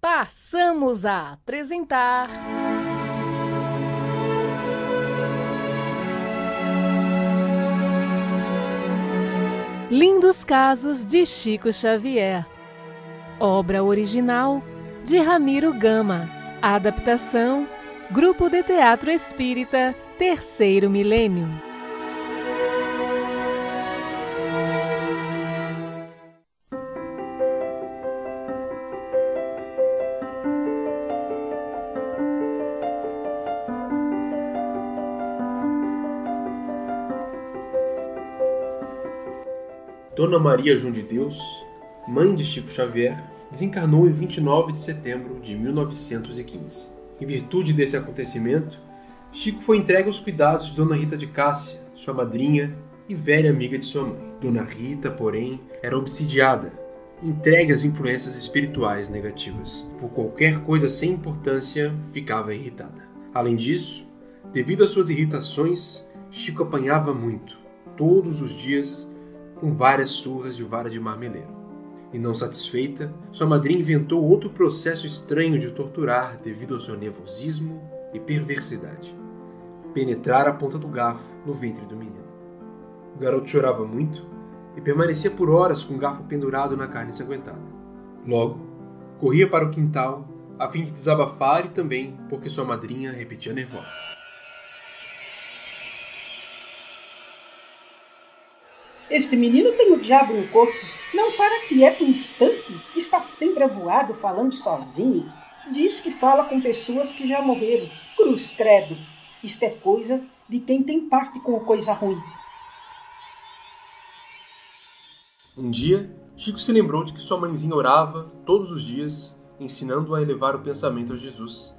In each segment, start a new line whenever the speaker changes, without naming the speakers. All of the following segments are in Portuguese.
passamos a apresentar. Lindos Casos de Chico Xavier. Obra original de Ramiro Gama. Adaptação Grupo de Teatro Espírita Terceiro Milênio.
Dona Maria João de Deus, mãe de Chico Xavier, desencarnou em 29 de setembro de 1915. Em virtude desse acontecimento, Chico foi entregue aos cuidados de Dona Rita de Cássia, sua madrinha e velha amiga de sua mãe. Dona Rita, porém, era obsidiada, entregue às influências espirituais negativas. Por qualquer coisa sem importância, ficava irritada. Além disso, devido às suas irritações, Chico apanhava muito, todos os dias com várias surras de vara de marmeleiro. E não satisfeita, sua madrinha inventou outro processo estranho de torturar devido ao seu nervosismo e perversidade. Penetrar a ponta do garfo no ventre do menino. O garoto chorava muito e permanecia por horas com o garfo pendurado na carne ensanguentada. Logo, corria para o quintal a fim de desabafar e também porque sua madrinha repetia nervosa.
Este menino tem o diabo no corpo. Não para quieto um instante. Está sempre avoado, falando sozinho. Diz que fala com pessoas que já morreram. Cruz credo. Isto é coisa de quem tem parte com coisa ruim.
Um dia, Chico se lembrou de que sua mãezinha orava todos os dias, ensinando-o a elevar o pensamento a Jesus,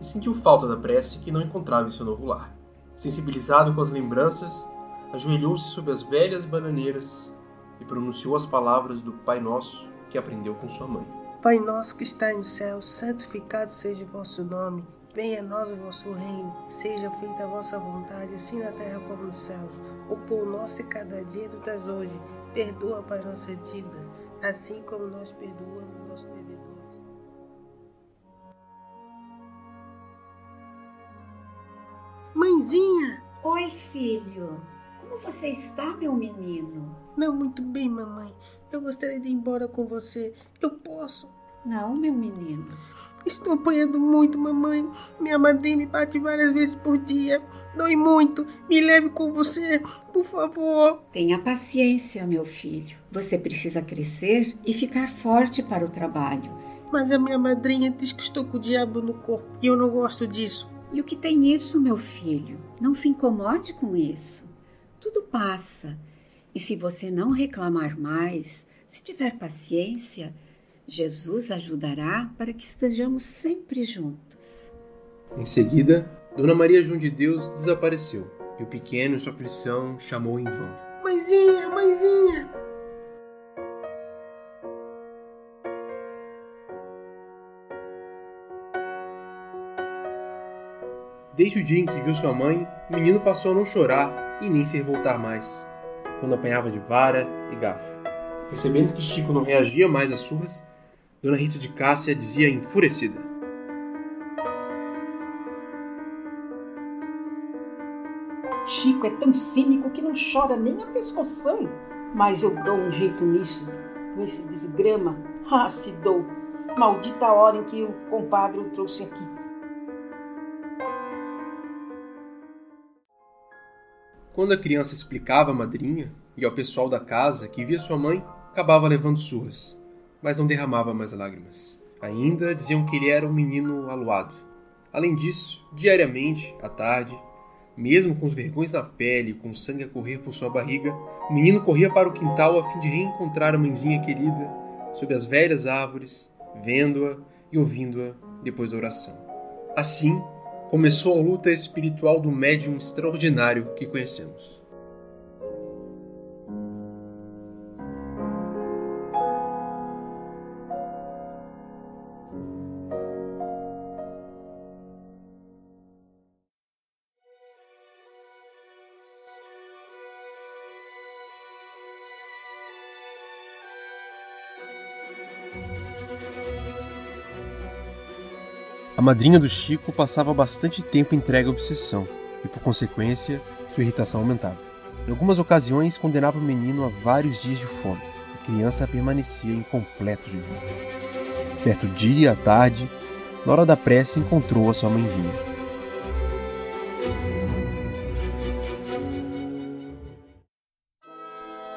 e sentiu falta da prece que não encontrava em seu novo lar. Sensibilizado com as lembranças, ajoelhou-se sob as velhas bananeiras e pronunciou as palavras do Pai Nosso que aprendeu com sua mãe.
Pai nosso que está no céu, santificado seja o vosso nome. Venha a nós o vosso reino, seja feita a vossa vontade, assim na terra como nos céus. O pão nosso e cada dia nos hoje. Perdoa, Pai, nossas dívidas, assim como nós perdoamos nossos devedores. Mãezinha!
Oi, filho. Como você está, meu menino?
Não muito bem, mamãe. Eu gostaria de ir embora com você. Eu posso?
Não, meu menino.
Estou apanhando muito, mamãe. Minha madrinha me bate várias vezes por dia. Dói muito. Me leve com você, por favor.
Tenha paciência, meu filho. Você precisa crescer e ficar forte para o trabalho.
Mas a minha madrinha diz que estou com o diabo no corpo e eu não gosto disso.
E o que tem isso, meu filho? Não se incomode com isso. Tudo passa. E se você não reclamar mais, se tiver paciência, Jesus ajudará para que estejamos sempre juntos.
Em seguida, Dona Maria João de Deus desapareceu e o pequeno, em sua aflição, chamou em vão.
Mãezinha, mãezinha!
Desde o dia em que viu sua mãe, o menino passou a não chorar e nem se revoltar mais, quando apanhava de vara e garfo. Percebendo que Chico não reagia mais às surras, Dona Rita de Cássia dizia enfurecida:
Chico é tão cínico que não chora nem a pescoção. Mas eu dou um jeito nisso, com esse desgrama. Ah, se dou. Maldita hora em que o compadre o trouxe aqui.
Quando a criança explicava à madrinha e ao pessoal da casa que via sua mãe, acabava levando surras, mas não derramava mais lágrimas. Ainda diziam que ele era um menino aluado. Além disso, diariamente, à tarde, mesmo com os vergões na pele e com sangue a correr por sua barriga, o menino corria para o quintal a fim de reencontrar a mãezinha querida sob as velhas árvores, vendo-a e ouvindo-a depois da oração. Assim, começou a luta espiritual do médium extraordinário que conhecemos. A madrinha do Chico passava bastante tempo entregue à obsessão e, por consequência, sua irritação aumentava. Em algumas ocasiões, condenava o menino a vários dias de fome. A criança permanecia em completo jejum. Certo dia, à tarde, na hora da prece, encontrou a sua mãezinha.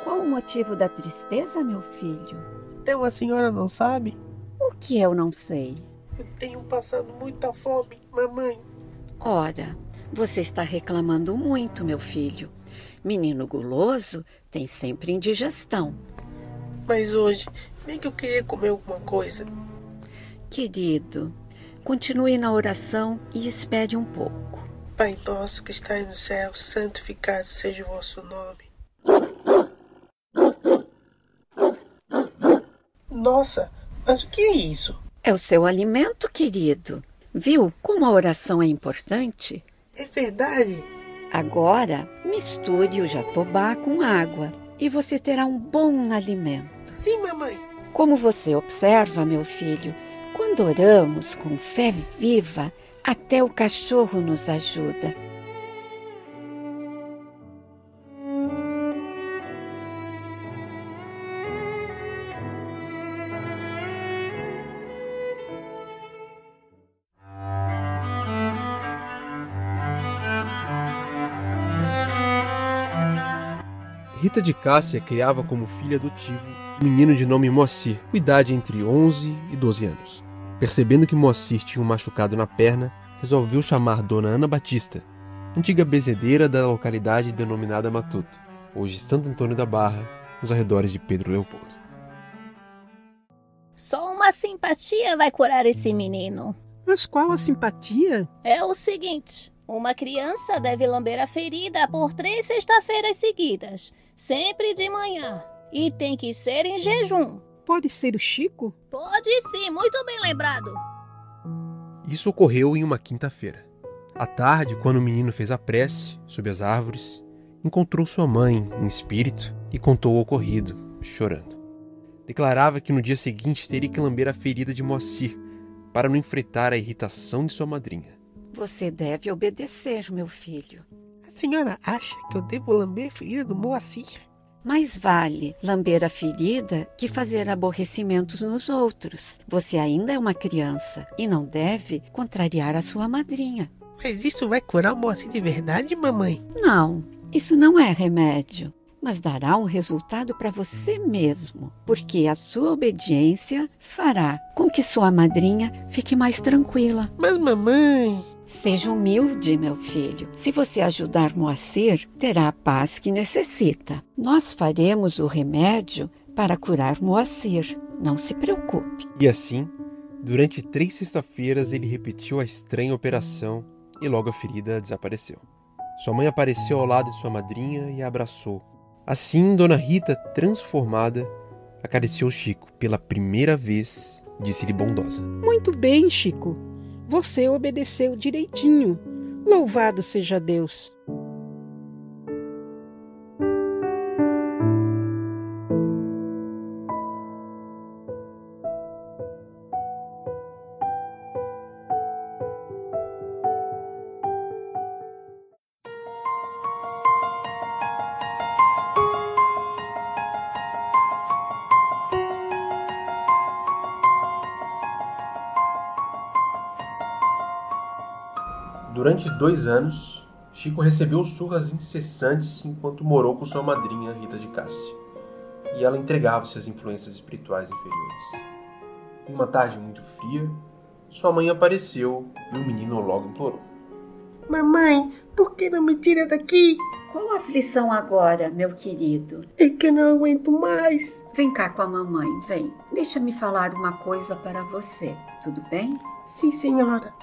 Qual o motivo da tristeza, meu filho?
Então a senhora não sabe?
O que eu não sei?
Eu tenho passado muita fome, mamãe.
Ora, você está reclamando muito, meu filho. Menino guloso tem sempre indigestão.
Mas hoje, bem que eu queria comer alguma coisa.
Querido, continue na oração e espere um pouco.
Pai nosso que está no céu, santificado seja o vosso nome. Nossa, mas o que é isso?
É o seu alimento, querido. Viu como a oração é importante?
É verdade?
Agora, misture o jatobá com água e você terá um bom alimento.
Sim, mamãe.
Como você observa, meu filho, quando oramos com fé viva, até o cachorro nos ajuda.
Rita de Cássia criava como filho adotivo um menino de nome Moacir, com idade entre 11 e 12 anos. Percebendo que Moacir tinha um machucado na perna, resolveu chamar Dona Ana Batista, antiga bezedeira da localidade denominada Matuto, hoje Santo Antônio da Barra, nos arredores de Pedro Leopoldo.
Só uma simpatia vai curar esse menino.
Mas qual a simpatia?
É o seguinte: uma criança deve lamber a ferida por três sexta-feiras seguidas, sempre de manhã. E tem que ser em jejum.
Pode ser o Chico?
Pode sim, muito bem lembrado.
Isso ocorreu em uma quinta-feira. À tarde, quando o menino fez a prece, sob as árvores, encontrou sua mãe, em espírito, e contou o ocorrido, chorando. Declarava que no dia seguinte teria que lamber a ferida de Moacir para não enfrentar a irritação de sua madrinha.
Você deve obedecer, meu filho.
Senhora acha que eu devo lamber a ferida do Moacir?
Mais vale lamber a ferida que fazer aborrecimentos nos outros. Você ainda é uma criança e não deve contrariar a sua madrinha.
Mas isso vai curar o Moacir de verdade, mamãe?
Não, isso não é remédio, mas dará um resultado para você mesmo, porque a sua obediência fará com que sua madrinha fique mais tranquila.
Mas, mamãe.
Seja humilde, meu filho. Se você ajudar Moacir, terá a paz que necessita. Nós faremos o remédio para curar Moacir. Não se preocupe.
E assim, durante três sexta-feiras, ele repetiu a estranha operação e logo a ferida desapareceu. Sua mãe apareceu ao lado de sua madrinha e a abraçou. Assim, Dona Rita, transformada, acariciou Chico pela primeira vez, disse-lhe bondosa.
Muito bem, Chico. Você obedeceu direitinho. Louvado seja Deus.
Durante dois anos, Chico recebeu surras incessantes enquanto morou com sua madrinha Rita de Cássia, e ela entregava-se às influências espirituais inferiores. Em uma tarde muito fria, sua mãe apareceu e o menino logo implorou.
Mamãe, por que não me tira daqui?
Qual a aflição agora, meu querido?
É que eu não aguento mais.
Vem cá com a mamãe, vem. Deixa-me falar uma coisa para você, tudo bem?
Sim, senhora.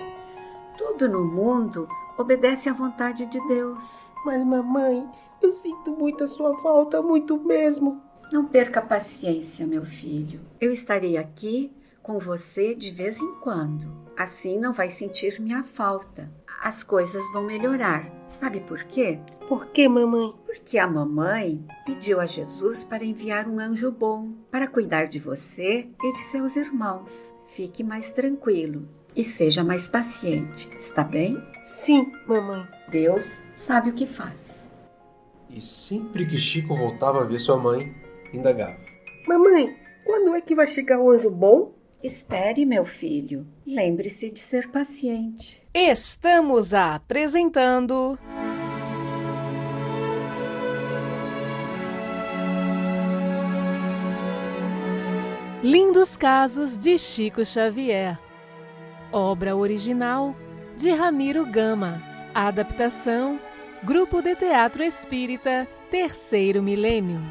Tudo no mundo obedece à vontade de Deus.
Mas, mamãe, eu sinto muito a sua falta, muito mesmo.
Não perca a paciência, meu filho. Eu estarei aqui com você de vez em quando. Assim não vai sentir minha falta. As coisas vão melhorar. Sabe por quê?
Por que, mamãe?
Porque a mamãe pediu a Jesus para enviar um anjo bom para cuidar de você e de seus irmãos. Fique mais tranquilo. E seja mais paciente, está bem?
Sim, mamãe.
Deus sabe o que faz.
E sempre que Chico voltava a ver sua mãe, indagava.
Mamãe, quando é que vai chegar o anjo bom?
Espere, meu filho. Lembre-se de ser paciente.
Estamos apresentando. Lindos Casos de Chico Xavier. Obra original de Ramiro Gama. Adaptação Grupo de Teatro Espírita Terceiro Milênio.